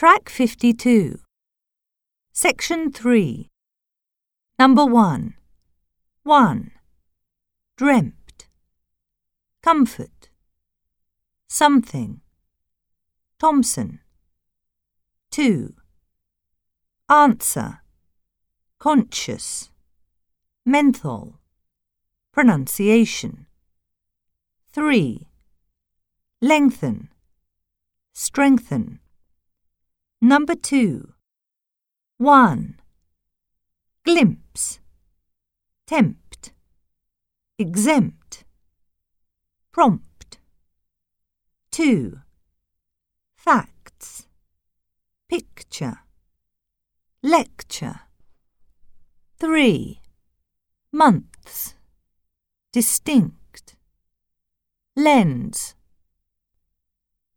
Track 52. Section 3. Number 1. 1. Dreamt. Comfort. Something. Thompson. 2. Answer. Conscious. Menthol. Pronunciation. 3. Lengthen. Strengthen. Number 2. 1. Glimpse. Tempt. Exempt. Prompt. 2. Facts. Picture. Lecture. 3. Months. Distinct. Lens.